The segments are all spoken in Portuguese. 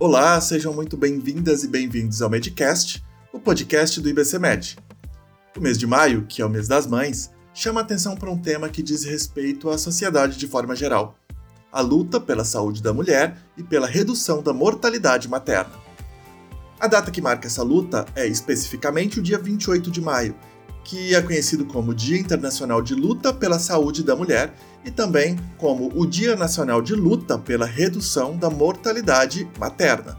Olá, sejam muito bem-vindas e bem-vindos ao Medcast, o podcast do IBCMed. O mês de maio, que é o mês das mães, chama atenção para um tema que diz respeito à sociedade de forma geral: a luta pela saúde da mulher e pela redução da mortalidade materna. A data que marca essa luta é especificamente o dia 28 de maio, que é conhecido como Dia Internacional de Luta pela Saúde da Mulher e também como o Dia Nacional de Luta pela Redução da Mortalidade Materna.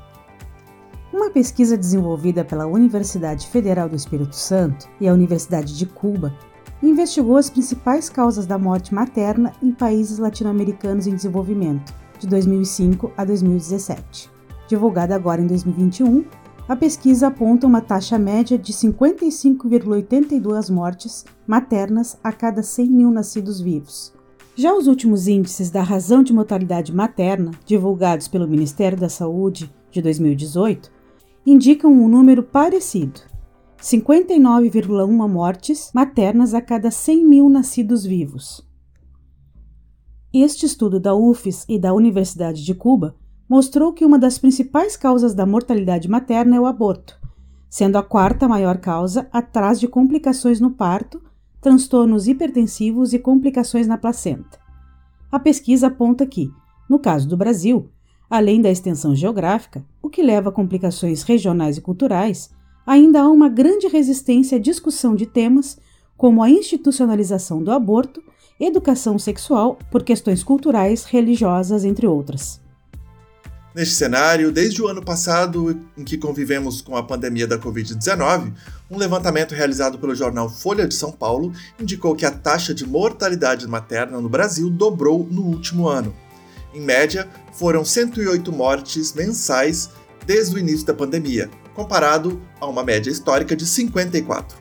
Uma pesquisa desenvolvida pela Universidade Federal do Espírito Santo e a Universidade de Cuba investigou as principais causas da morte materna em países latino-americanos em desenvolvimento, de 2005 a 2017. Divulgada agora em 2021, a pesquisa aponta uma taxa média de 55,82 mortes maternas a cada 100 mil nascidos vivos. Já os últimos índices da razão de mortalidade materna, divulgados pelo Ministério da Saúde de 2018, indicam um número parecido: 59,1 mortes maternas a cada 100 mil nascidos vivos. Este estudo da UFES e da Universidade de Cuba mostrou que uma das principais causas da mortalidade materna é o aborto, sendo a quarta maior causa atrás de complicações no parto, transtornos hipertensivos e complicações na placenta. A pesquisa aponta que, no caso do Brasil, além da extensão geográfica, o que leva a complicações regionais e culturais, ainda há uma grande resistência à discussão de temas como a institucionalização do aborto, educação sexual por questões culturais, religiosas, entre outras. Neste cenário, desde o ano passado, em que convivemos com a pandemia da Covid-19, um levantamento realizado pelo jornal Folha de São Paulo indicou que a taxa de mortalidade materna no Brasil dobrou no último ano. Em média, foram 108 mortes mensais desde o início da pandemia, comparado a uma média histórica de 54.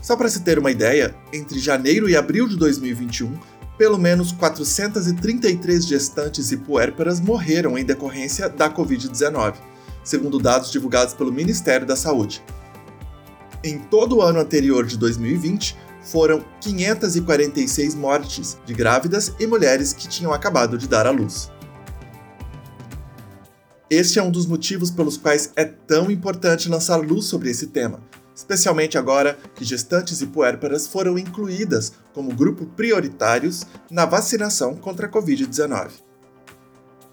Só para se ter uma ideia, entre janeiro e abril de 2021, pelo menos 433 gestantes e puérperas morreram em decorrência da Covid-19, segundo dados divulgados pelo Ministério da Saúde. Em todo o ano anterior de 2020, foram 546 mortes de grávidas e mulheres que tinham acabado de dar à luz. Este é um dos motivos pelos quais é tão importante lançar luz sobre esse tema, especialmente agora que gestantes e puérperas foram incluídas como grupo prioritários na vacinação contra a Covid-19.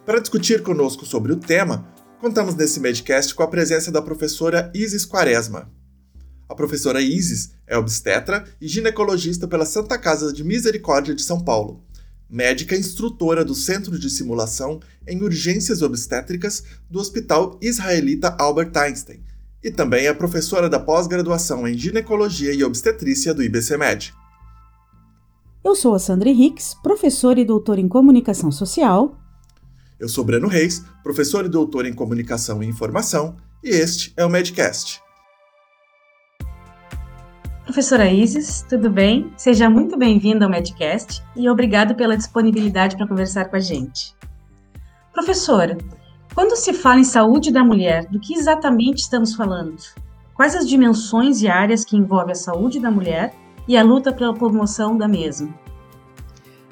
Para discutir conosco sobre o tema, contamos nesse Medcast com a presença da professora Isis Quaresma. A professora Isis é obstetra e ginecologista pela Santa Casa de Misericórdia de São Paulo, médica instrutora do Centro de Simulação em Urgências Obstétricas do Hospital Israelita Albert Einstein e também é professora da pós-graduação em Ginecologia e Obstetrícia do IBCMed. Eu sou a Sandra Henriques, professora e doutora em Comunicação Social. Eu sou Breno Reis, professor e doutor em Comunicação e Informação, e este é o Medcast. Professora Isis, tudo bem? Seja muito bem-vinda ao Medcast e obrigado pela disponibilidade para conversar com a gente. Professora, quando se fala em saúde da mulher, do que exatamente estamos falando? Quais as dimensões e áreas que envolvem a saúde da mulher e a luta pela promoção da mesma?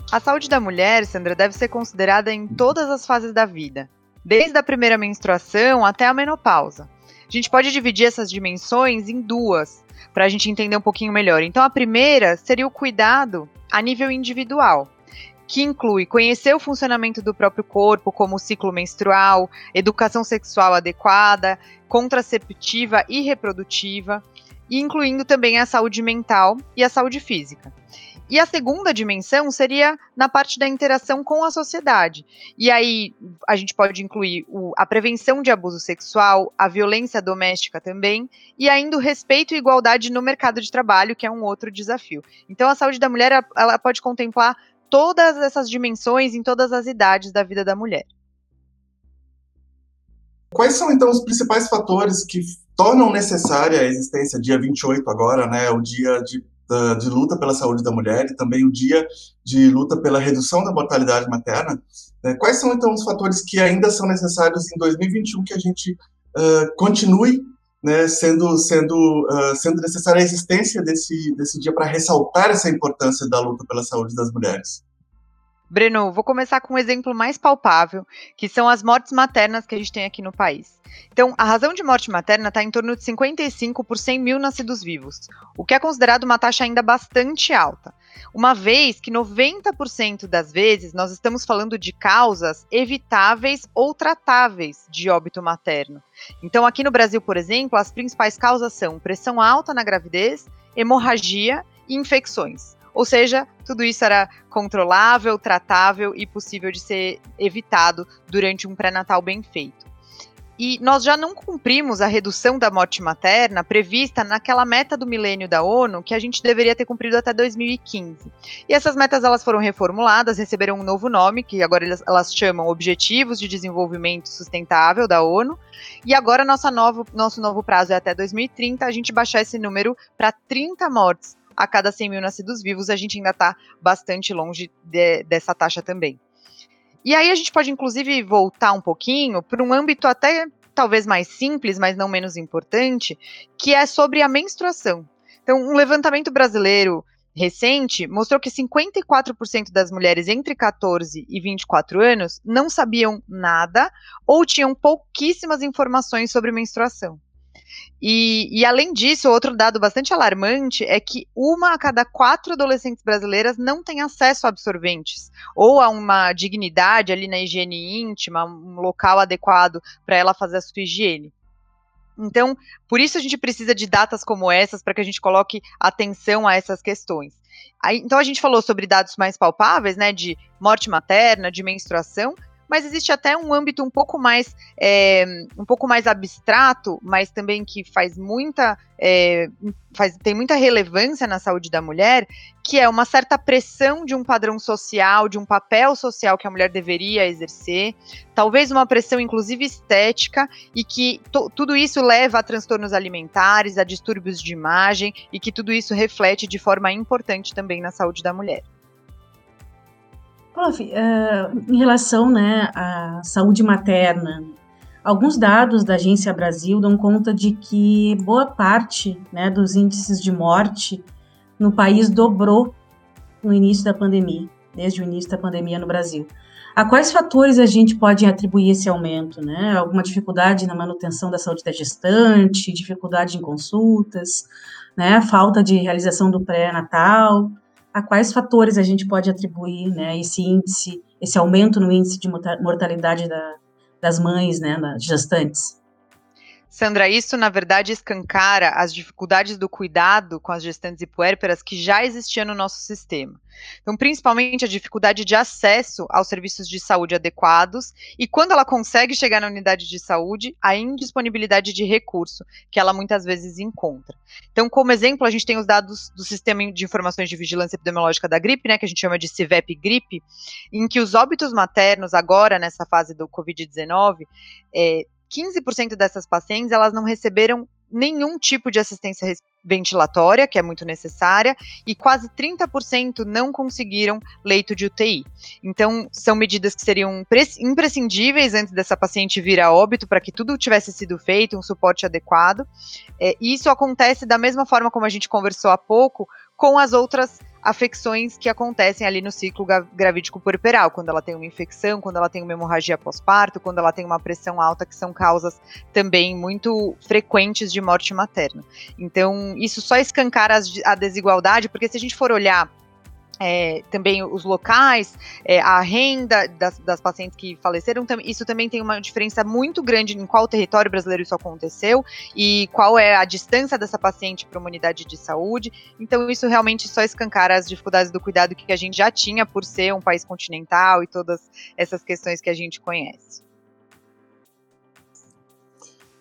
A saúde da mulher, Sandra, deve ser considerada em todas as fases da vida, desde a primeira menstruação até a menopausa. A gente pode dividir essas dimensões em duas, para a gente entender um pouquinho melhor. Então, a primeira seria o cuidado a nível individual que inclui conhecer o funcionamento do próprio corpo, como o ciclo menstrual, educação sexual adequada, contraceptiva e reprodutiva, e incluindo também a saúde mental e a saúde física. E a segunda dimensão seria na parte da interação com a sociedade. E aí a gente pode incluir o, a prevenção de abuso sexual, a violência doméstica também, e ainda o respeito e igualdade no mercado de trabalho, que é um outro desafio. Então a saúde da mulher ela pode contemplar todas essas dimensões em todas as idades da vida da mulher. Quais são então os principais fatores que tornam necessária a existência dia 28 agora, né, o dia de, de luta pela saúde da mulher e também o dia de luta pela redução da mortalidade materna? Né? Quais são então os fatores que ainda são necessários em 2021 que a gente uh, continue né, sendo, sendo, uh, sendo necessária a existência desse, desse dia para ressaltar essa importância da luta pela saúde das mulheres. Breno, vou começar com um exemplo mais palpável, que são as mortes maternas que a gente tem aqui no país. Então, a razão de morte materna está em torno de 55 por 100 mil nascidos vivos, o que é considerado uma taxa ainda bastante alta, uma vez que 90% das vezes nós estamos falando de causas evitáveis ou tratáveis de óbito materno. Então, aqui no Brasil, por exemplo, as principais causas são pressão alta na gravidez, hemorragia e infecções. Ou seja, tudo isso era controlável, tratável e possível de ser evitado durante um pré-natal bem feito. E nós já não cumprimos a redução da morte materna prevista naquela meta do milênio da ONU que a gente deveria ter cumprido até 2015. E essas metas elas foram reformuladas, receberam um novo nome, que agora elas, chamam Objetivos de Desenvolvimento Sustentável da ONU. E agora nossa novo, nosso novo prazo é até 2030, a gente baixar esse número para 30 mortes a cada 100 mil nascidos vivos, a gente ainda está bastante longe de, dessa taxa também. E aí a gente pode, inclusive, voltar um pouquinho para um âmbito até talvez mais simples, mas não menos importante, que é sobre a menstruação. Então, um levantamento brasileiro recente mostrou que 54% das mulheres entre 14 e 24 anos não sabiam nada ou tinham pouquíssimas informações sobre menstruação. E, e, além disso, outro dado bastante alarmante é que uma a cada quatro adolescentes brasileiras não tem acesso a absorventes ou a uma dignidade ali na higiene íntima, um local adequado para ela fazer a sua higiene. Então, por isso a gente precisa de datas como essas para que a gente coloque atenção a essas questões. Aí, então a gente falou sobre dados mais palpáveis, né, de morte materna, de menstruação, mas existe até um âmbito um pouco mais é, um pouco mais abstrato, mas também que faz muita é, faz, tem muita relevância na saúde da mulher, que é uma certa pressão de um padrão social, de um papel social que a mulher deveria exercer, talvez uma pressão inclusive estética, e que tudo isso leva a transtornos alimentares, a distúrbios de imagem, e que tudo isso reflete de forma importante também na saúde da mulher. Prof, uh, em relação né, à saúde materna, alguns dados da Agência Brasil dão conta de que boa parte né, dos índices de morte no país dobrou no início da pandemia, desde o início da pandemia no Brasil. A quais fatores a gente pode atribuir esse aumento? Né? Alguma dificuldade na manutenção da saúde da gestante, dificuldade em consultas, né? falta de realização do pré-natal? A quais fatores a gente pode atribuir né, esse índice, esse aumento no índice de mortalidade da, das mães, né, das gestantes? Sandra, isso na verdade escancara as dificuldades do cuidado com as gestantes e puérperas que já existiam no nosso sistema. Então, principalmente a dificuldade de acesso aos serviços de saúde adequados e, quando ela consegue chegar na unidade de saúde, a indisponibilidade de recurso que ela muitas vezes encontra. Então, como exemplo, a gente tem os dados do Sistema de Informações de Vigilância Epidemiológica da Gripe, né, que a gente chama de CIVEP-GRIPE, em que os óbitos maternos, agora nessa fase do Covid-19, é, 15% dessas pacientes elas não receberam nenhum tipo de assistência ventilatória, que é muito necessária, e quase 30% não conseguiram leito de UTI. Então, são medidas que seriam imprescindíveis antes dessa paciente vir a óbito, para que tudo tivesse sido feito, um suporte adequado. É, e isso acontece da mesma forma como a gente conversou há pouco, com as outras afecções que acontecem ali no ciclo gravídico puerperal, quando ela tem uma infecção, quando ela tem uma hemorragia pós-parto, quando ela tem uma pressão alta, que são causas também muito frequentes de morte materna. Então, isso só escancara a desigualdade, porque se a gente for olhar é, também os locais, é, a renda das, das, pacientes que faleceram, isso também tem uma diferença muito grande em qual território brasileiro isso aconteceu e qual é a distância dessa paciente para uma unidade de saúde. Então, isso realmente só escancara as dificuldades do cuidado que a gente já tinha por ser um país continental e todas essas questões que a gente conhece.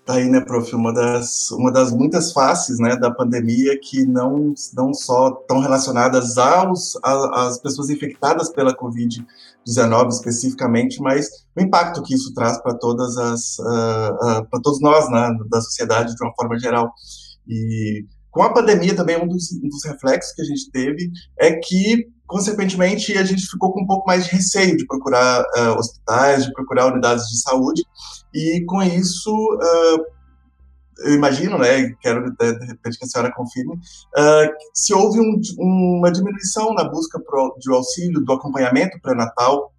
Tá aí, né, prof, uma das, uma das muitas faces, né, da pandemia que não, não só estão relacionadas aos, às pessoas infectadas pela Covid-19 especificamente, mas o impacto que isso traz para todas as, uh, uh, para todos nós, né, da sociedade de uma forma geral. E com a pandemia também, um dos, um dos reflexos que a gente teve é que consequentemente, a gente ficou com um pouco mais de receio de procurar uh, hospitais, de procurar unidades de saúde, e com isso uh, eu imagino, né, quero de repente que a senhora confirme, uh, se houve um, uma diminuição na busca pro, de auxílio, do acompanhamento pré-natal,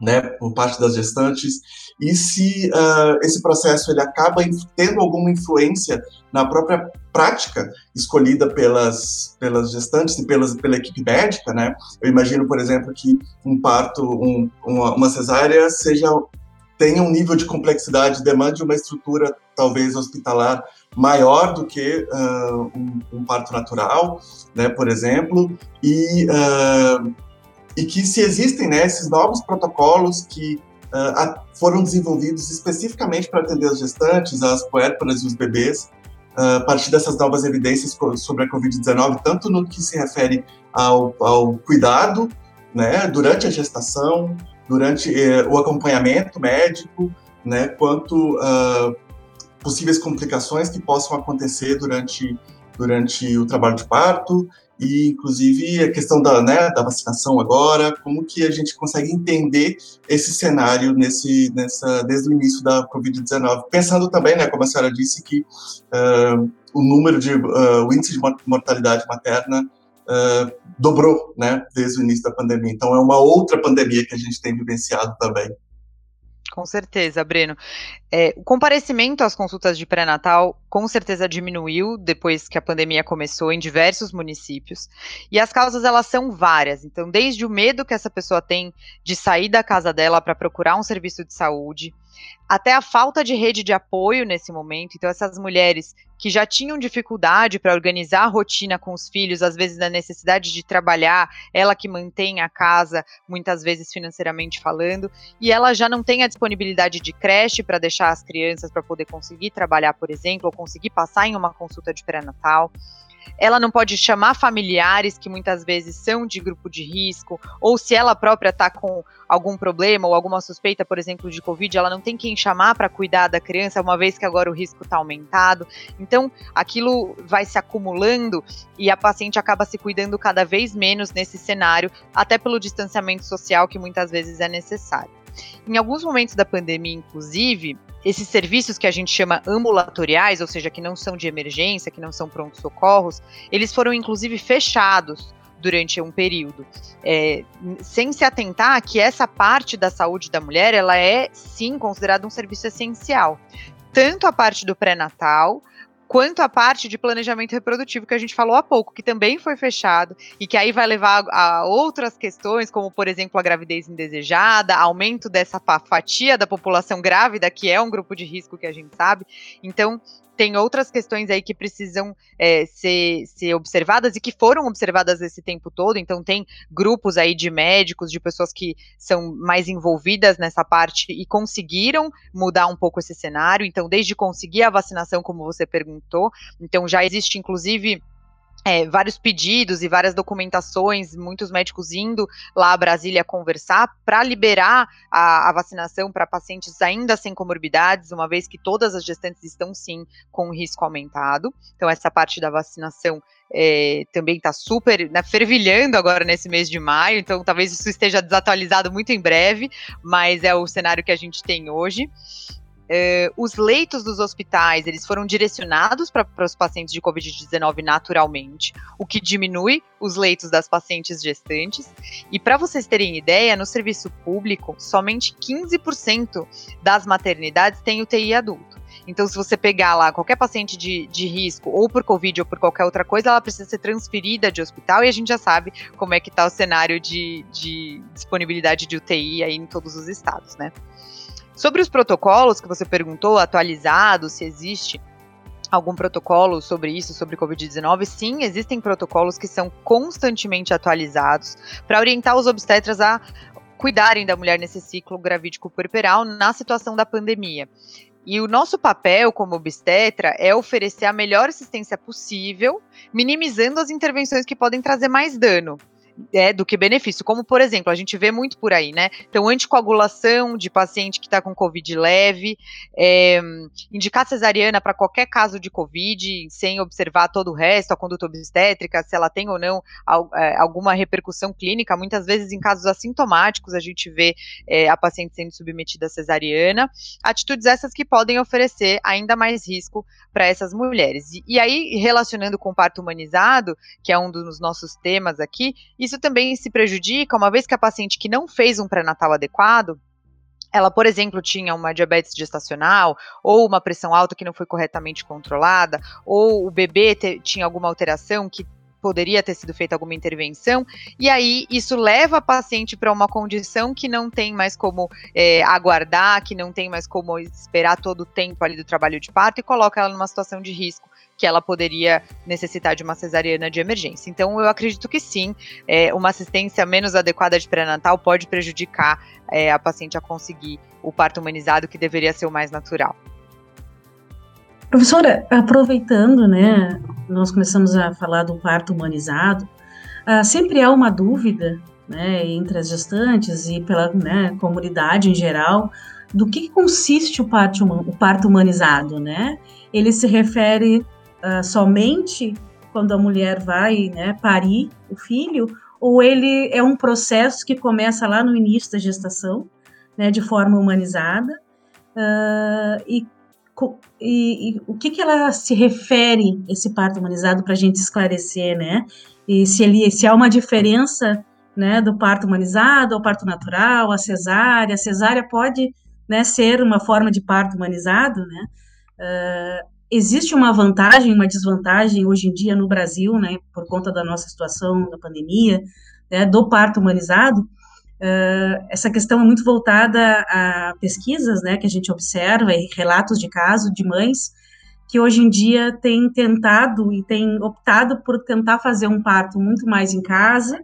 né, por parte das gestantes, e se uh, esse processo ele acaba tendo alguma influência na própria prática escolhida pelas, pelas gestantes e pelas, pela equipe médica, né? Eu imagino, por exemplo, que um parto, um, uma, uma cesárea seja tenha um nível de complexidade, demande uma estrutura talvez hospitalar maior do que uh, um, um, parto natural, né, por exemplo, e, uh, e que se existem né, esses novos protocolos que uh, foram desenvolvidos especificamente para atender as gestantes, as puérperas e os bebês, a partir dessas novas evidências sobre a Covid-19, tanto no que se refere ao, ao cuidado né, durante a gestação, durante eh, o acompanhamento médico, né, quanto uh, possíveis complicações que possam acontecer durante, durante o trabalho de parto e, inclusive, a questão da, né, da vacinação agora, como que a gente consegue entender esse cenário nesse, nessa, desde o início da Covid-19. Pensando também, né, como a senhora disse, que uh, o número de, uh, o índice de mortalidade materna uh, dobrou, né, desde o início da pandemia. Então, é uma outra pandemia que a gente tem vivenciado também. Com certeza, Breno. É, o comparecimento às consultas de pré-natal com certeza diminuiu depois que a pandemia começou em diversos municípios. E as causas elas são várias. Então, desde o medo que essa pessoa tem de sair da casa dela para procurar um serviço de saúde, até a falta de rede de apoio nesse momento. Então, essas mulheres que já tinham dificuldade para organizar a rotina com os filhos, às vezes na necessidade de trabalhar, ela que mantém a casa, muitas vezes financeiramente falando, e ela já não tem a disponibilidade de creche para deixar as crianças para poder conseguir trabalhar, por exemplo, ou conseguir passar em uma consulta de pré-natal ela não pode chamar familiares que muitas vezes são de grupo de risco, ou se ela própria está com algum problema ou alguma suspeita, por exemplo, de Covid, ela não tem quem chamar para cuidar da criança, uma vez que agora o risco está aumentado. Então, aquilo vai se acumulando e a paciente acaba se cuidando cada vez menos nesse cenário, até pelo distanciamento social que muitas vezes é necessário. Em alguns momentos da pandemia, inclusive, esses serviços que a gente chama ambulatoriais, ou seja, que não são de emergência, que não são pronto-socorros, eles foram inclusive fechados durante um período, é, sem se atentar que essa parte da saúde da mulher, ela é sim considerada um serviço essencial. Tanto a parte do pré-natal, quanto a parte de planejamento reprodutivo que a gente falou há pouco, que também foi fechado e que aí vai levar a outras questões, como por exemplo a gravidez indesejada, aumento dessa fatia da população grávida, que é um grupo de risco que a gente sabe. Então, tem outras questões aí que precisam é, ser, ser observadas e que foram observadas esse tempo todo. Então, tem grupos aí de médicos, de pessoas que são mais envolvidas nessa parte e conseguiram mudar um pouco esse cenário. Então, desde conseguir a vacinação, como você perguntou, então já existe, inclusive, é, vários pedidos e várias documentações, muitos médicos indo lá a Brasília conversar para liberar a, a vacinação para pacientes ainda sem comorbidades, uma vez que todas as gestantes estão sim com risco aumentado. Então, essa parte da vacinação é, também está super né, fervilhando agora nesse mês de maio, então talvez isso esteja desatualizado muito em breve, mas é o cenário que a gente tem hoje. Uh, os leitos dos hospitais eles foram direcionados para os pacientes de Covid-19 naturalmente, o que diminui os leitos das pacientes gestantes. E para vocês terem ideia, no serviço público, somente 15% das maternidades têm UTI adulto. Então, se você pegar lá qualquer paciente de, de risco, ou por Covid ou por qualquer outra coisa, ela precisa ser transferida de hospital e a gente já sabe como é que está o cenário de, de disponibilidade de UTI aí em todos os estados, né? Sobre os protocolos que você perguntou, atualizados, se existe algum protocolo sobre isso, sobre Covid-19, sim, existem protocolos que são constantemente atualizados para orientar os obstetras a cuidarem da mulher nesse ciclo gravídico puerperal na situação da pandemia. E o nosso papel como obstetra é oferecer a melhor assistência possível, minimizando as intervenções que podem trazer mais dano. É, do que benefício. Como, por exemplo, a gente vê muito por aí, né? Então, anticoagulação de paciente que está com Covid leve, é, indicar cesariana para qualquer caso de Covid, sem observar todo o resto, a conduta obstétrica, se ela tem ou não é, alguma repercussão clínica. Muitas vezes, em casos assintomáticos, a gente vê é, a paciente sendo submetida a cesariana. Atitudes essas que podem oferecer ainda mais risco para essas mulheres. E, e aí, relacionando com o parto humanizado, que é um dos nossos temas aqui, isso também se prejudica, uma vez que a paciente que não fez um pré-natal adequado, ela, por exemplo, tinha uma diabetes gestacional, ou uma pressão alta que não foi corretamente controlada, ou o bebê te, tinha alguma alteração que poderia ter sido feita alguma intervenção, e aí isso leva a paciente para uma condição que não tem mais como é, aguardar, que não tem mais como esperar todo o tempo ali do trabalho de parto e coloca ela numa situação de risco que ela poderia necessitar de uma cesariana de emergência. Então, eu acredito que sim, é, uma assistência menos adequada de pré-natal pode prejudicar é, a paciente a conseguir o parto humanizado, que deveria ser o mais natural. Professora, aproveitando, né, nós começamos a falar do parto humanizado, uh, sempre há uma dúvida, né, entre as gestantes e pela né, comunidade em geral, do que consiste o parto, o parto humanizado, né? Ele se refere uh, somente quando a mulher vai né, parir o filho, ou ele é um processo que começa lá no início da gestação, né, de forma humanizada, uh, e, e, e, o que, que ela se refere, esse parto humanizado, para a gente esclarecer, né? E se, ele, se há uma diferença né, do parto humanizado, ao parto natural, a cesárea. A cesárea pode né, ser uma forma de parto humanizado, né? Uh, existe uma vantagem, uma desvantagem hoje em dia no Brasil, né, por conta da nossa situação da pandemia, né, do parto humanizado. Uh, essa questão é muito voltada a pesquisas, né, que a gente observa e relatos de casos de mães que hoje em dia têm tentado e têm optado por tentar fazer um parto muito mais em casa,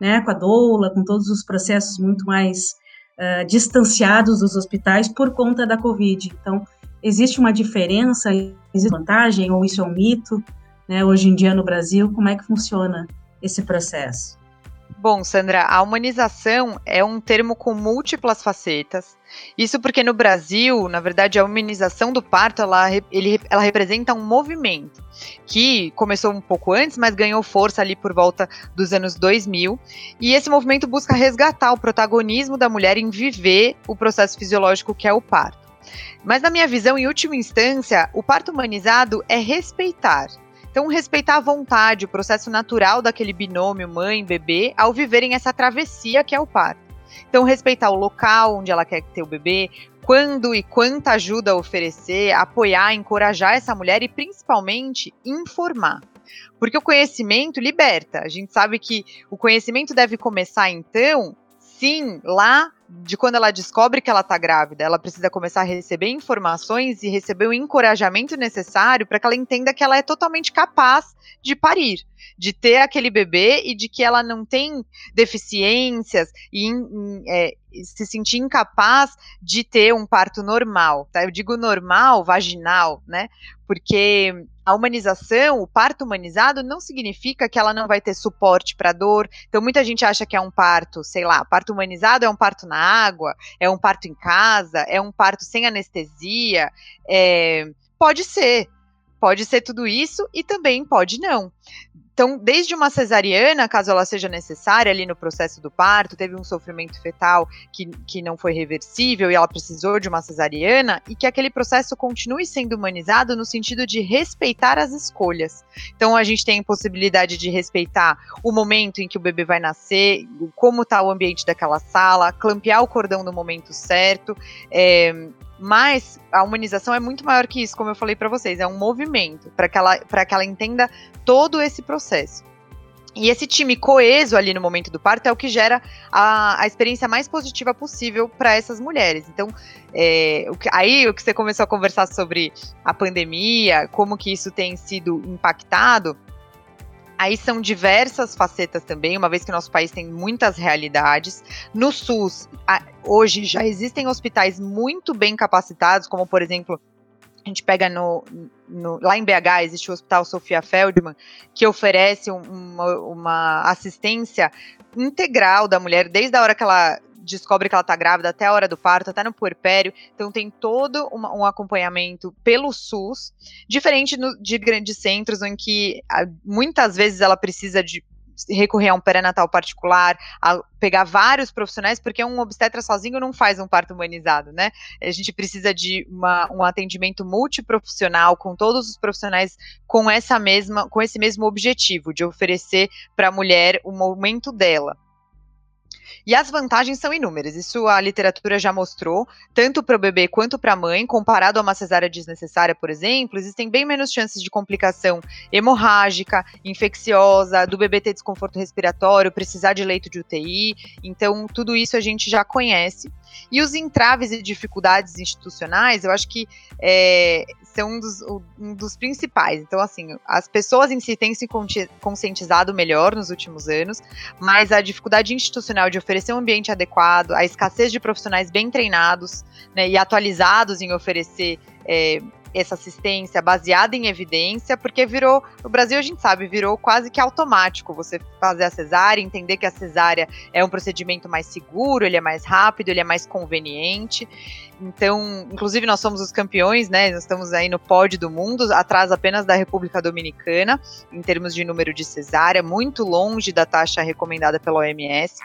né, com a doula, com todos os processos muito mais uh, distanciados dos hospitais por conta da Covid. Então, Existe uma diferença, existe vantagem, ou isso é um mito, né, hoje em dia no Brasil? Como é que funciona esse processo? Bom, Sandra, a humanização é um termo com múltiplas facetas. Isso porque no Brasil, na verdade, a humanização do parto ela, ele, ela representa um movimento que começou um pouco antes, mas ganhou força ali por volta dos anos 2000. E esse movimento busca resgatar o protagonismo da mulher em viver o processo fisiológico que é o parto. Mas, na minha visão, em última instância, o parto humanizado é respeitar. Então, respeitar a vontade, o processo natural daquele binômio mãe-bebê ao viverem essa travessia que é o parto. Então, respeitar o local onde ela quer ter o bebê, quando e quanta ajuda oferecer, apoiar, encorajar essa mulher e, principalmente, informar. Porque o conhecimento liberta. A gente sabe que o conhecimento deve começar, então, sim, lá de quando ela descobre que ela está grávida, ela precisa começar a receber informações e receber o encorajamento necessário para que ela entenda que ela é totalmente capaz de parir, de ter aquele bebê e de que ela não tem deficiências e é, se sentir incapaz de ter um parto normal. Tá? Eu digo normal, vaginal, né? Porque a humanização, o parto humanizado, não significa que ela não vai ter suporte para dor. Então, muita gente acha que é um parto, sei lá, parto humanizado é um parto na água, é um parto em casa, é um parto sem anestesia. É... Pode ser, pode ser tudo isso e também pode não. Então, desde uma cesariana, caso ela seja necessária ali no processo do parto, teve um sofrimento fetal que, que não foi reversível e ela precisou de uma cesariana, e que aquele processo continue sendo humanizado no sentido de respeitar as escolhas. Então, a gente tem a possibilidade de respeitar o momento em que o bebê vai nascer, como está o ambiente daquela sala, clampear o cordão no momento certo, é, mas a humanização é muito maior que isso, como eu falei para vocês, é um movimento para que, ela, que ela entenda todo esse processo. E esse time coeso ali no momento do parto é o que gera a, a experiência mais positiva possível para essas mulheres. Então, é, o que, aí o que você começou a conversar sobre a pandemia, como que isso tem sido impactado, Aí são diversas facetas também, uma vez que nosso país tem muitas realidades. No SUS, hoje já existem hospitais muito bem capacitados, como por exemplo a gente pega no, no, lá em BH existe o Hospital Sofia Feldman que oferece uma, uma, assistência integral da mulher desde a hora que ela descobre que ela está grávida até a hora do parto, até no puerpério. Então tem todo uma, um acompanhamento pelo SUS, diferente no, de grandes centros em que muitas vezes ela precisa de recorrer a um pré-natal particular, a pegar vários profissionais, porque um obstetra sozinho não faz um parto humanizado, né? A gente precisa de uma, um atendimento multiprofissional com todos os profissionais com essa mesma, com esse mesmo objetivo de oferecer para a mulher o momento dela. E as vantagens são inúmeras, isso a literatura já mostrou, tanto para o bebê quanto para a mãe, comparado a uma cesárea desnecessária, por exemplo, existem bem menos chances de complicação hemorrágica, infecciosa, do bebê ter desconforto respiratório, precisar de leito de UTI, então tudo isso a gente já conhece. E os entraves e dificuldades institucionais, eu acho que é, são um dos, um dos, principais. Então, assim, as pessoas em si têm se conscientizado melhor nos últimos anos, mas a dificuldade institucional de oferecer um ambiente adequado, a escassez de profissionais bem treinados né, e atualizados em oferecer é, essa assistência baseada em evidência, porque virou, no Brasil a gente sabe, virou quase que automático você fazer a cesárea, entender que a cesárea é um procedimento mais seguro, ele é mais rápido, ele é mais conveniente. Então, inclusive nós somos os campeões, né? Nós estamos aí no pódio do mundo, atrás apenas da República Dominicana, em termos de número de cesárea, muito longe da taxa recomendada pela OMS.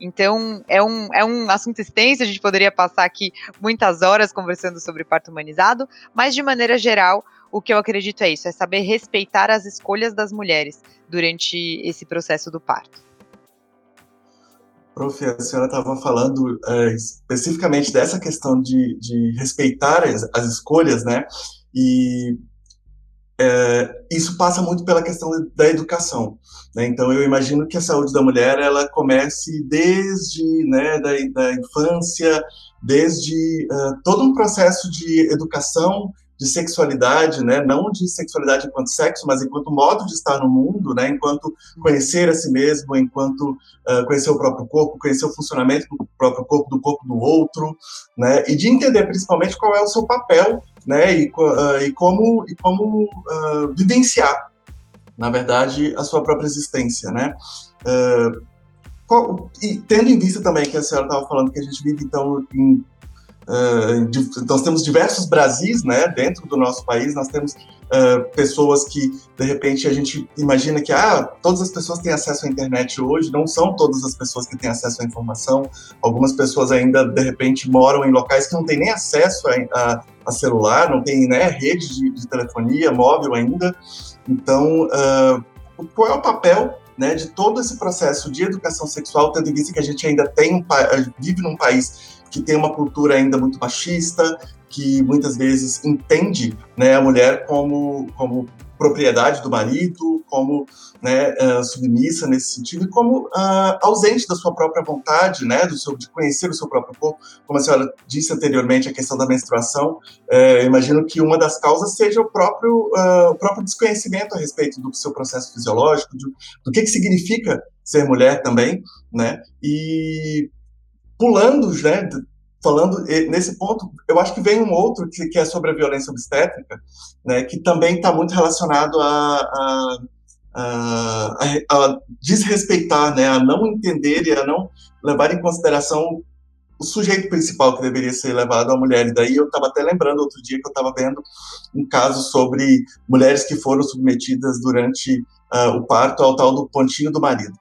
Então, é um, é um assunto extenso, a gente poderia passar aqui muitas horas conversando sobre parto humanizado, mas de maneira geral, o que eu acredito é isso, é saber respeitar as escolhas das mulheres durante esse processo do parto. Prof, a senhora estava falando é, especificamente dessa questão de, de respeitar as, as, escolhas, né? E é, isso passa muito pela questão da educação. Né? Então, eu imagino que a saúde da mulher ela comece desde né, da, da infância, desde uh, todo um processo de educação de sexualidade, né, não de sexualidade enquanto sexo, mas enquanto modo de estar no mundo, né, enquanto conhecer a si mesmo, enquanto uh, conhecer o próprio corpo, conhecer o funcionamento do próprio corpo, do corpo do outro, né, e de entender principalmente qual é o seu papel, né, e, uh, e como e como uh, vivenciar, na verdade, a sua própria existência, né. E tendo em vista também que a senhora estava falando que a gente vive então em Uh, nós temos diversos Brasis, né, dentro do nosso país, nós temos uh, pessoas que, de repente, a gente imagina que, ah, todas as pessoas têm acesso à internet hoje, não são todas as pessoas que têm acesso à informação, algumas pessoas ainda, de repente, moram em locais que não têm nem acesso a, a, a celular, não tem, né, rede de, de, telefonia móvel ainda, então, uh, qual é o papel né, de todo esse processo de educação sexual, tendo em vista que a gente ainda tem vive num país que tem uma cultura ainda muito machista, que muitas vezes entende né, a mulher como, como propriedade do marido, como né, uh, submissa nesse sentido, e como uh, ausente da sua própria vontade, né, do seu, de conhecer o seu próprio corpo. Como a senhora disse anteriormente, a questão da menstruação, uh, imagino que uma das causas seja o próprio, o próprio desconhecimento a respeito do seu processo fisiológico, do, do que, que significa ser mulher também, né, e pulando, né, falando nesse ponto, eu acho que vem um outro que, que é sobre a violência obstétrica, né, que também está muito relacionado a, a, a, a, desrespeitar, né, a não entender e a não levar em consideração o sujeito principal que deveria ser levado a mulher. E daí eu estava até lembrando outro dia que eu estava vendo um caso sobre mulheres que foram submetidas durante uh, o parto ao tal do pontinho do marido,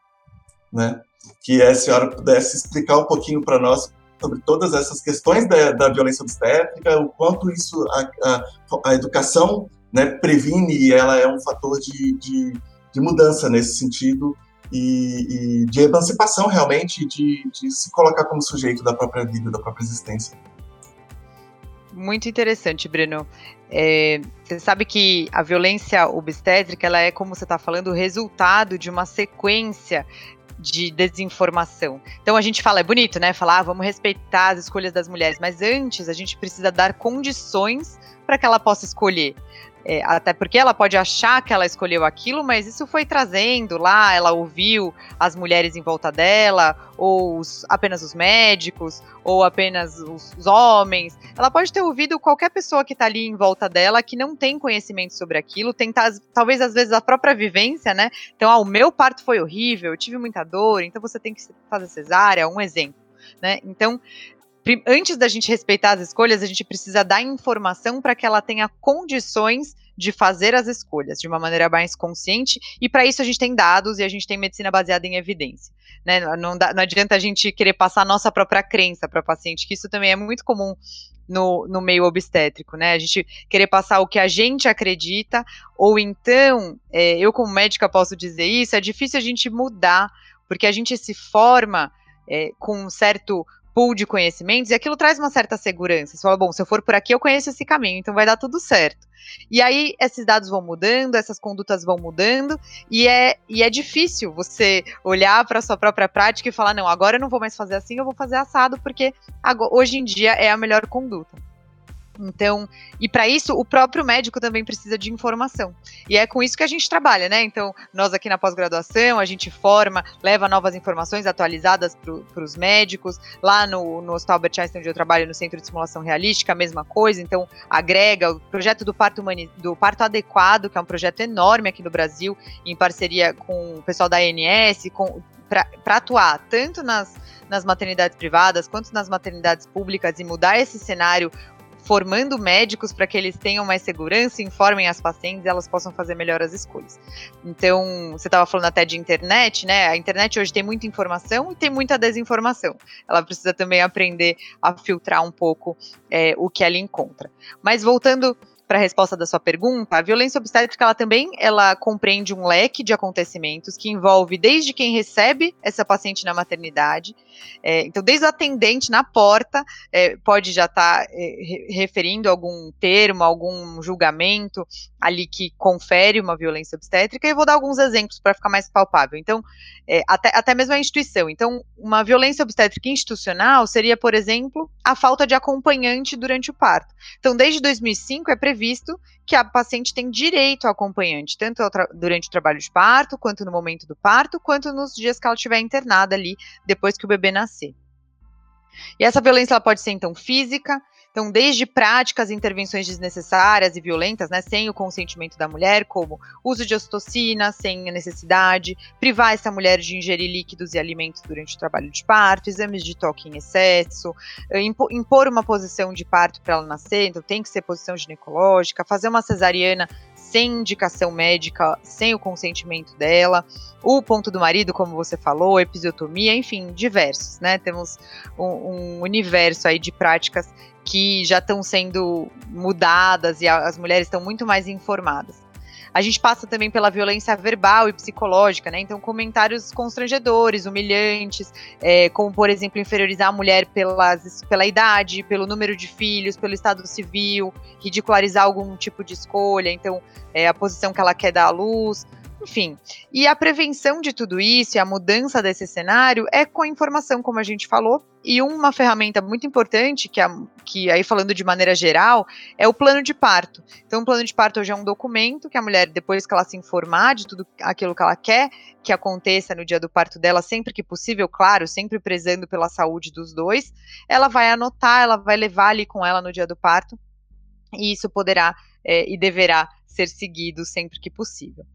né? Que a senhora pudesse explicar um pouquinho para nós sobre todas essas questões da, da violência obstétrica, o quanto isso a, a, a, educação né, previne e ela é um fator de, de, de mudança nesse sentido e, e, de emancipação realmente, de, de se colocar como sujeito da própria vida, da própria existência. Muito interessante, Breno. É, você sabe que a violência obstétrica, ela é, como você está falando, o resultado de uma sequência de desinformação. Então a gente fala, é bonito, né? Falar, ah, vamos respeitar as escolhas das mulheres, mas antes a gente precisa dar condições para que ela possa escolher. É, até porque ela pode achar que ela escolheu aquilo, mas isso foi trazendo lá, ela ouviu as mulheres em volta dela, ou os, apenas os médicos, ou apenas os, os, homens. Ela pode ter ouvido qualquer pessoa que está ali em volta dela que não tem conhecimento sobre aquilo, tentar, talvez às vezes a própria vivência, né? Então, ah, o meu parto foi horrível, eu tive muita dor, então você tem que fazer cesárea, um exemplo. Né? Então, antes da gente respeitar as escolhas, a gente precisa dar informação para que ela tenha condições de fazer as escolhas de uma maneira mais consciente, e para isso a gente tem dados e a gente tem medicina baseada em evidência. Né? Não, dá, não adianta a gente querer passar a nossa própria crença para o paciente, que isso também é muito comum no, no meio obstétrico, né? A gente querer passar o que a gente acredita, ou então, é, eu como médica posso dizer isso, é difícil a gente mudar, porque a gente se forma é, com um certo pool de conhecimentos, e aquilo traz uma certa segurança. Você fala, bom, se eu for por aqui, eu conheço esse caminho, então vai dar tudo certo. E aí esses dados vão mudando, essas condutas vão mudando, e é, e é difícil você olhar para sua própria prática e falar, não, agora eu não vou mais fazer assim, eu vou fazer assado, porque agora, hoje em dia é a melhor conduta. Então, e para isso, o próprio médico também precisa de informação. E é com isso que a gente trabalha, né? Então, nós aqui na pós-graduação, a gente forma, leva novas informações atualizadas para os médicos. Lá no, no Hospital Albert Einstein, onde eu trabalho, no Centro de Simulação Realística, a mesma coisa. Então, agrega o projeto do parto, humani do parto adequado, que é um projeto enorme aqui no Brasil, em parceria com o pessoal da ANS, para atuar tanto nas, nas maternidades privadas quanto nas maternidades públicas e mudar esse cenário formando médicos para que eles tenham mais segurança, informem as pacientes e elas possam fazer melhor as escolhas. Então, você estava falando até de internet, né? A internet hoje tem muita informação e tem muita desinformação. Ela precisa também aprender a filtrar um pouco é, o que ela encontra. Mas voltando para a resposta da sua pergunta, a violência obstétrica ela também ela compreende um leque de acontecimentos que envolve desde quem recebe essa paciente na maternidade, é, então desde o atendente na porta é, pode já estar tá, é, referindo algum termo, algum julgamento ali que confere uma violência obstétrica. E vou dar alguns exemplos para ficar mais palpável. Então, é, até, até mesmo a instituição. Então, uma violência obstétrica institucional seria, por exemplo, a falta de acompanhante durante o parto. Então, desde 2005 é previsto que a paciente tem direito ao acompanhante, tanto durante o trabalho de parto, quanto no momento do parto, quanto nos dias que ela estiver internada ali, depois que o bebê nascer. E essa violência ela pode ser então física, então, desde práticas e intervenções desnecessárias e violentas, né, sem o consentimento da mulher, como uso de ocitocina sem a necessidade, privar essa mulher de ingerir líquidos e alimentos durante o trabalho de parto, exames de toque em excesso, eh, impor uma posição de parto para ela nascer, então tem que ser posição ginecológica, fazer uma cesariana sem indicação médica, sem o consentimento dela, o ponto do marido, como você falou, episiotomia, enfim, diversos, né? Temos um, um universo aí de práticas que já estão sendo mudadas e as mulheres estão muito mais informadas. A gente passa também pela violência verbal e psicológica, né? Então, comentários constrangedores, humilhantes, é, como, por exemplo, inferiorizar a mulher pelas, pela idade, pelo número de filhos, pelo estado civil, ridicularizar algum tipo de escolha, então, é, a posição que ela quer dar à luz. Enfim, e a prevenção de tudo isso e a mudança desse cenário é com a informação, como a gente falou, e uma ferramenta muito importante, que, a, que aí falando de maneira geral, é o plano de parto. Então, o plano de parto hoje é um documento que a mulher, depois que ela se informar de tudo aquilo que ela quer que aconteça no dia do parto dela, sempre que possível, claro, sempre prezando pela saúde dos dois, ela vai anotar, ela vai levar ali com ela no dia do parto, e isso poderá é, e deverá ser seguido sempre que possível.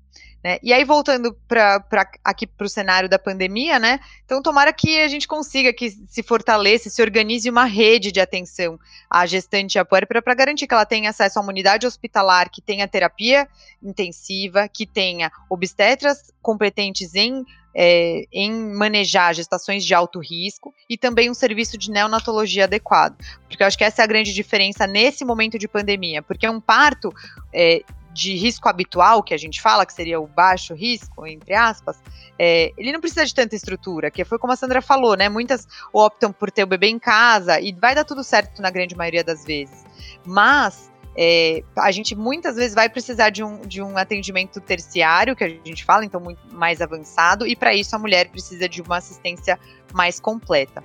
Né? E aí, voltando para aqui para o cenário da pandemia, né? Então, tomara que a gente consiga que se fortaleça, se organize uma rede de atenção à gestante e à puérpera para garantir que ela tenha acesso a uma unidade hospitalar que tenha terapia intensiva, que tenha obstetras competentes em é, em manejar gestações de alto risco e também um serviço de neonatologia adequado. Porque eu acho que essa é a grande diferença nesse momento de pandemia, porque um parto é, de risco habitual, que a gente fala, que seria o baixo risco, entre aspas, é, ele não precisa de tanta estrutura, que foi como a Sandra falou, né? Muitas optam por ter o bebê em casa e vai dar tudo certo na grande maioria das vezes. Mas é, a gente muitas vezes vai precisar de um, de um atendimento terciário, que a gente fala, então muito mais avançado, e para isso a mulher precisa de uma assistência mais completa.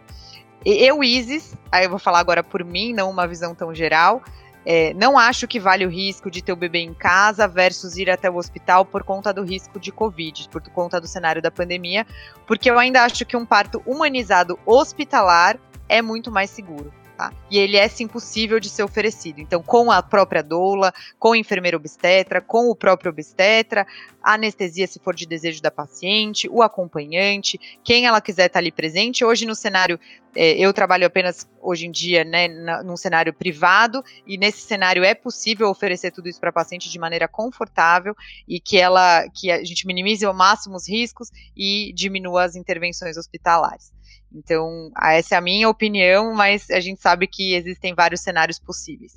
Eu, Isis, aí eu vou falar agora por mim, não uma visão tão geral, É, não acho que vale o risco de ter o bebê em casa versus ir até o hospital por conta do risco de Covid, por conta do cenário da pandemia, porque eu ainda acho que um parto humanizado hospitalar é muito mais seguro. Tá? E ele é sim possível de ser oferecido. Então, com a própria doula, com a enfermeira obstetra, com o próprio obstetra, anestesia se for de desejo da paciente, o acompanhante, quem ela quiser estar ali presente. Hoje no cenário, é, eu trabalho apenas hoje em dia, né, num cenário privado e nesse cenário é possível oferecer tudo isso para a paciente de maneira confortável e que ela, que a gente minimize ao máximo os riscos e diminua as intervenções hospitalares. Então, essa é a minha opinião, mas a gente sabe que existem vários cenários possíveis.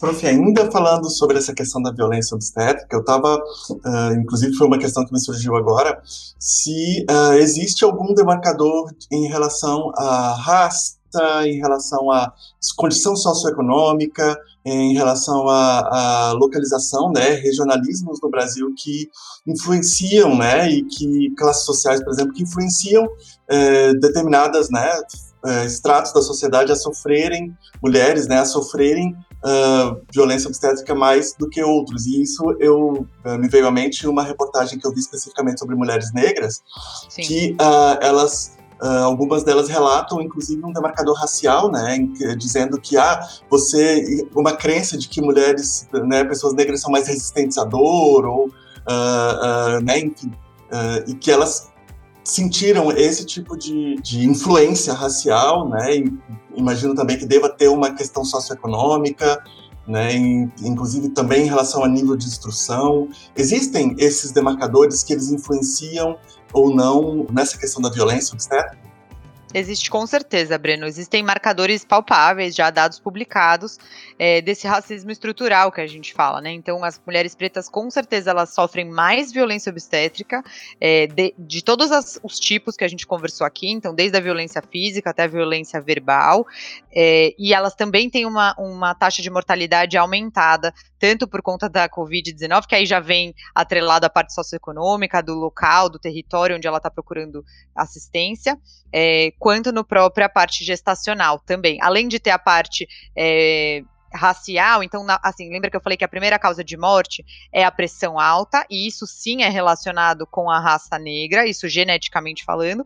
Prof, ainda falando sobre essa questão da violência obstétrica, eu estava, uh, ah, inclusive foi uma questão que me surgiu agora, se uh, existe algum demarcador em relação à raça, em relação à condição socioeconômica, em relação à, à, localização, né, regionalismos no Brasil que influenciam, né, e que classes sociais, por exemplo, que influenciam é, determinadas, né, é, estratos da sociedade a sofrerem, mulheres, né, a sofrerem uh, violência obstétrica mais do que outros. E isso eu uh, me veio à mente uma reportagem que eu vi especificamente sobre mulheres negras, Sim. que uh, elas Uh, algumas delas relatam, inclusive, um demarcador racial, né, em, dizendo que ah, você uma crença de que mulheres, né, pessoas negras são mais resistentes à dor ou, uh, uh, né, enfim, e que elas sentiram esse tipo de, de influência racial, né, e imagino também que deva ter uma questão socioeconômica, né, inclusive também em relação a nível de instrução. Existem esses demarcadores que eles influenciam ou não nessa questão da violência obstétrica? Existe com certeza, Breno. Existem marcadores palpáveis, já dados publicados, é, desse racismo estrutural que a gente fala, né? Então, as mulheres pretas, com certeza, elas sofrem mais violência obstétrica, é, de, de, todos as, os tipos que a gente conversou aqui, então, desde a violência física até a violência verbal, é, e elas também têm uma, uma taxa de mortalidade aumentada, tanto por conta da Covid-19, que aí já vem atrelado à parte socioeconômica, do local, do território onde ela está procurando assistência, é, quanto no própria parte gestacional também. Além de ter a parte é, racial, então, na, assim, lembra que eu falei que a primeira causa de morte é a pressão alta, e isso sim é relacionado com a raça negra, isso geneticamente falando,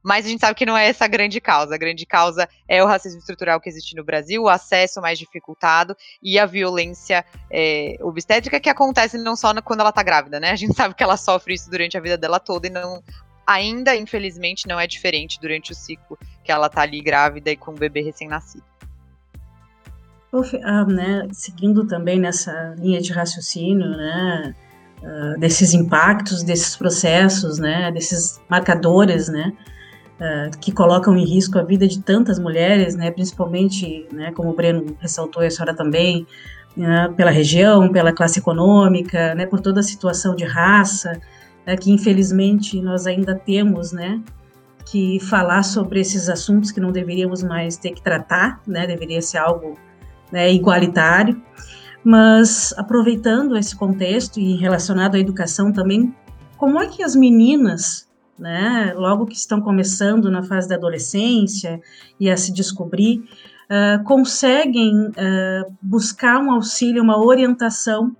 mas a gente sabe que não é essa a grande causa. A grande causa é o racismo estrutural que existe no Brasil, o acesso mais dificultado e a violência é, obstétrica que acontece não só quando ela está grávida, né? A gente sabe que ela sofre isso durante a vida dela toda e não ainda, infelizmente, não é diferente durante o ciclo que ela tá ali grávida e com o bebê recém-nascido. Ah, né, seguindo também nessa linha de raciocínio, né, uh, desses impactos, desses processos, né, desses marcadores, né, uh, que colocam em risco a vida de tantas mulheres, né, principalmente, né, como o Breno ressaltou e a senhora também, né, pela região, pela classe econômica, né, por toda a situação de raça, é, que infelizmente nós ainda temos, né, que falar sobre esses assuntos que não deveríamos mais ter que tratar, né, deveria ser algo né, igualitário. Mas aproveitando esse contexto e relacionado à educação também, como é que as meninas, né, logo que estão começando na fase da adolescência e a se descobrir, uh, conseguem uh, buscar um auxílio, uma orientação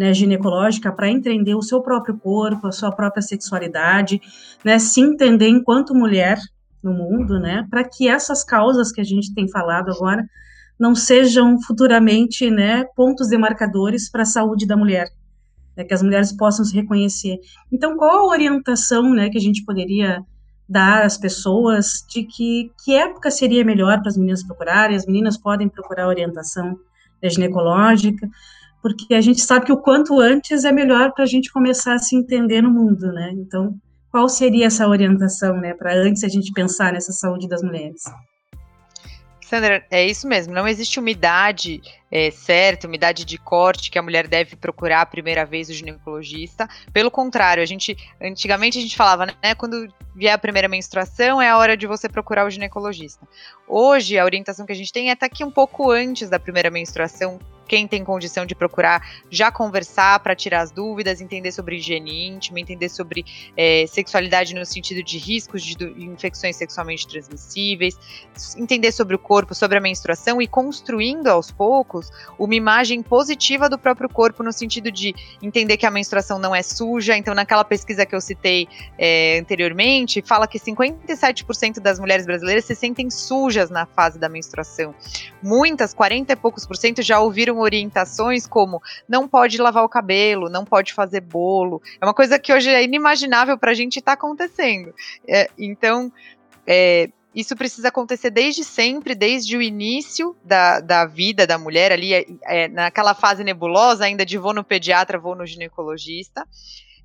né, ginecológica para entender o seu próprio corpo, a sua própria sexualidade, né, se entender enquanto mulher no mundo, né, para que essas causas que a gente tem falado agora não sejam futuramente, né, pontos demarcadores para a saúde da mulher, né, que as mulheres possam se reconhecer. Então, qual a orientação, né, que a gente poderia dar às pessoas de que que época seria melhor para as meninas procurarem? As meninas podem procurar orientação né, ginecológica porque a gente sabe que o quanto antes é melhor para a gente começar a se entender no mundo, né? Então, qual seria essa orientação, né, para antes a gente pensar nessa saúde das mulheres? Sandra, é isso mesmo. Não existe uma idade é, certa, uma idade de corte que a mulher deve procurar a primeira vez o ginecologista. Pelo contrário, a gente antigamente a gente falava, né, quando vier a primeira menstruação é a hora de você procurar o ginecologista. Hoje a orientação que a gente tem é estar tá aqui um pouco antes da primeira menstruação, quem tem condição de procurar já conversar para tirar as dúvidas, entender sobre higiene íntima, entender sobre é, sexualidade no sentido de riscos de infecções sexualmente transmissíveis, entender sobre o corpo, sobre a menstruação e construindo aos poucos uma imagem positiva do próprio corpo no sentido de entender que a menstruação não é suja. Então, naquela pesquisa que eu citei é, anteriormente, fala que 57% das mulheres brasileiras se sentem sujas na fase da menstruação. Muitas, 40 e poucos por cento, já ouviram orientações como não pode lavar o cabelo, não pode fazer bolo. É uma coisa que hoje é inimaginável para a gente estar tá acontecendo. É, então, é, isso precisa acontecer desde sempre, desde o início da, da vida da mulher, ali, é, é naquela fase nebulosa, ainda de vou no pediatra, vou no ginecologista.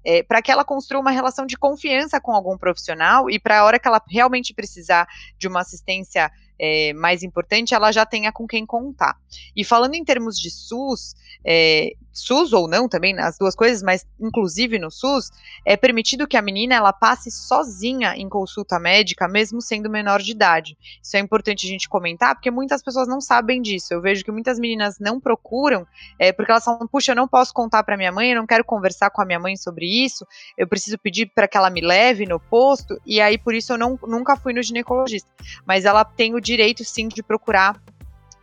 É, para que ela construa uma relação de confiança com algum profissional e para a hora que ela realmente precisar de uma assistência é, mais importante, ela já tenha com quem contar. E falando em termos de SUS, é, SUS ou não também, as duas coisas, mas inclusive no SUS, é permitido que a menina ela passe sozinha em consulta médica, mesmo sendo menor de idade. Isso é importante a gente comentar, porque muitas pessoas não sabem disso. Eu vejo que muitas meninas não procuram, é, porque elas falam, puxa, eu não posso contar para minha mãe, eu não quero conversar com a minha mãe sobre isso, eu preciso pedir para que ela me leve no posto, e aí por isso eu não, nunca fui no ginecologista. Mas ela tem o direito sim de procurar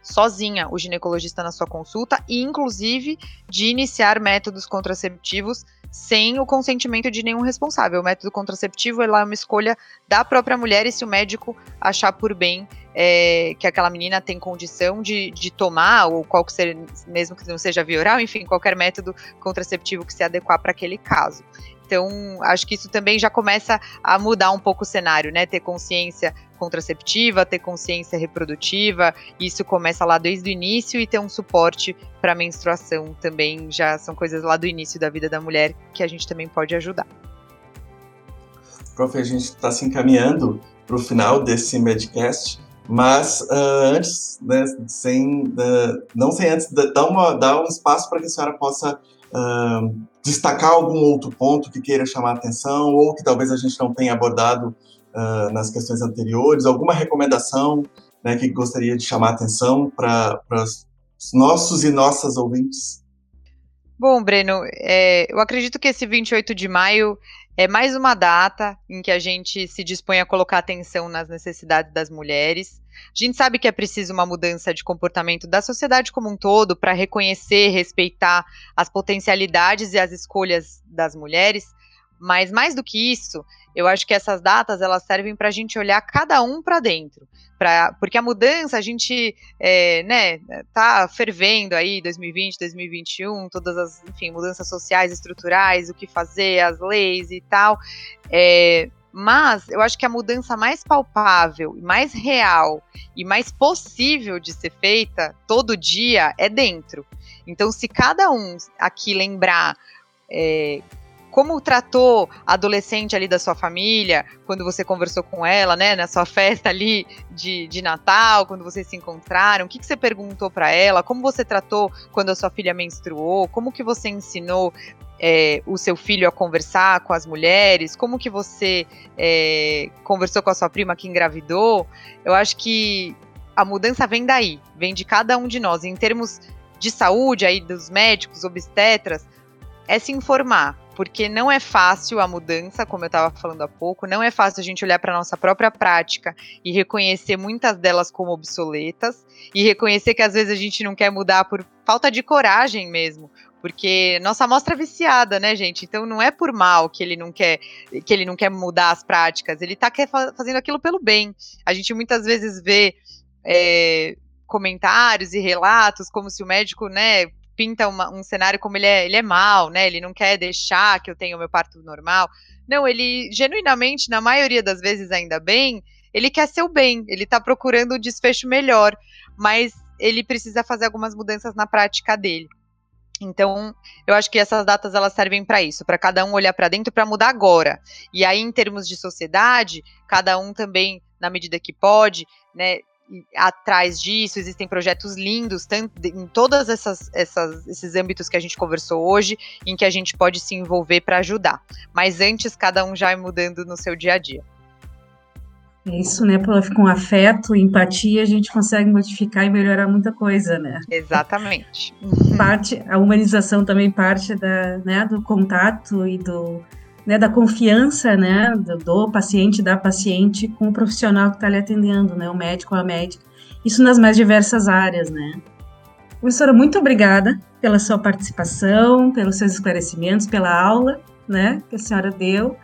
sozinha o ginecologista na sua consulta e, inclusive, de iniciar métodos contraceptivos sem o consentimento de nenhum responsável. O método contraceptivo é uma escolha da própria mulher e se o médico achar por bem é, que aquela menina tem condição de, de tomar, ou qual que seja, mesmo que não seja via oral, enfim, qualquer método contraceptivo que se adequar para aquele caso. Então, acho que isso também já começa a mudar um pouco o cenário, né? Ter consciência contraceptiva, ter consciência reprodutiva, isso começa lá desde o início e ter um suporte para menstruação também já são coisas lá do início da vida da mulher que a gente também pode ajudar. Prof, a gente está se encaminhando para o final desse Medcast, mas uh, antes, né, sem, uh, não sem antes uma, dar um espaço para que a senhora possa uh, destacar algum outro ponto que queira chamar atenção ou que talvez a gente não tenha abordado uh, nas questões anteriores, alguma recomendação né, que gostaria de chamar atenção para os nossos e nossas ouvintes? Bom, Breno, é, eu acredito que esse 28 de maio é mais uma data em que a gente se dispõe a colocar atenção nas necessidades das mulheres. A gente sabe que é preciso uma mudança de comportamento da sociedade como um todo para reconhecer, respeitar as potencialidades e as escolhas das mulheres, mas mais do que isso, eu acho que essas datas elas servem para a gente olhar cada um para dentro, pra, porque a mudança a gente, é, né, tá fervendo aí 2020, 2021, todas as, enfim, mudanças sociais, estruturais, o que fazer, as leis e tal. É, mas eu acho que a mudança mais palpável, mais real e mais possível de ser feita todo dia é dentro. Então, se cada um aqui lembrar é, como tratou a adolescente ali da sua família, quando você conversou com ela, né, na sua festa ali de, de Natal, quando vocês se encontraram, o que, que você perguntou para ela, como você tratou quando a sua filha menstruou, como que você ensinou é, o seu filho a conversar com as mulheres, como que você é, conversou com a sua prima que engravidou, eu acho que a mudança vem daí, vem de cada um de nós, em termos de saúde aí dos médicos, obstetras, é se informar, porque não é fácil a mudança, como eu estava falando há pouco, não é fácil a gente olhar para a nossa própria prática e reconhecer muitas delas como obsoletas e reconhecer que às vezes a gente não quer mudar por falta de coragem mesmo, porque nossa amostra é viciada, né, gente? Então não é por mal que ele não quer que ele não quer mudar as práticas, ele está fazendo aquilo pelo bem. A gente muitas vezes vê é, comentários e relatos como se o médico, né, pinta uma, um cenário como ele é, ele é mal, né? Ele não quer deixar que eu tenha o meu parto normal. Não, ele genuinamente, na maioria das vezes, ainda bem, ele quer ser o bem, ele tá procurando um desfecho melhor, mas ele precisa fazer algumas mudanças na prática dele. Então, eu acho que essas datas elas servem para isso, para cada um olhar para dentro para mudar agora. E aí, em termos de sociedade, cada um também, na medida que pode, né, atrás disso, existem projetos lindos tanto em todos essas, essas, esses âmbitos que a gente conversou hoje, em que a gente pode se envolver para ajudar. Mas antes, cada um já é mudando no seu dia a dia. É isso, né? Com afeto, empatia, a gente consegue modificar e melhorar muita coisa, né? Exatamente. Parte, a humanização também parte da, né, do contato e do, né, da confiança, né, do, do, paciente, da paciente com o profissional que está lhe atendendo, né, o médico ou a médica. Isso nas mais diversas áreas, né. Professora, muito obrigada pela sua participação, pelos seus esclarecimentos, pela aula, né, que a senhora deu.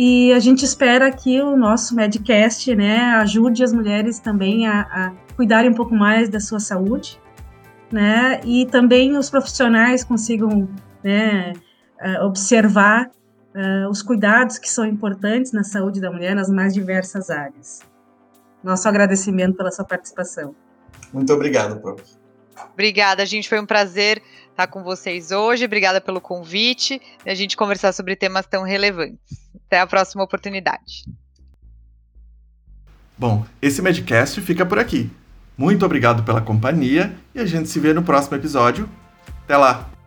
E a gente espera que o nosso Medcast né, ajude as mulheres também a, a cuidarem um pouco mais da sua saúde, né? E também os profissionais consigam né, eh, observar uh, os cuidados que são importantes na saúde da mulher nas mais diversas áreas. Nosso agradecimento pela sua participação. Muito obrigado, prof. Obrigada, gente. Foi um prazer estar com vocês hoje. Obrigada pelo convite e a gente conversar sobre temas tão relevantes. Até a próxima oportunidade. Bom, esse Medcast fica por aqui. Muito obrigado pela companhia e a gente se vê no próximo episódio. Até lá!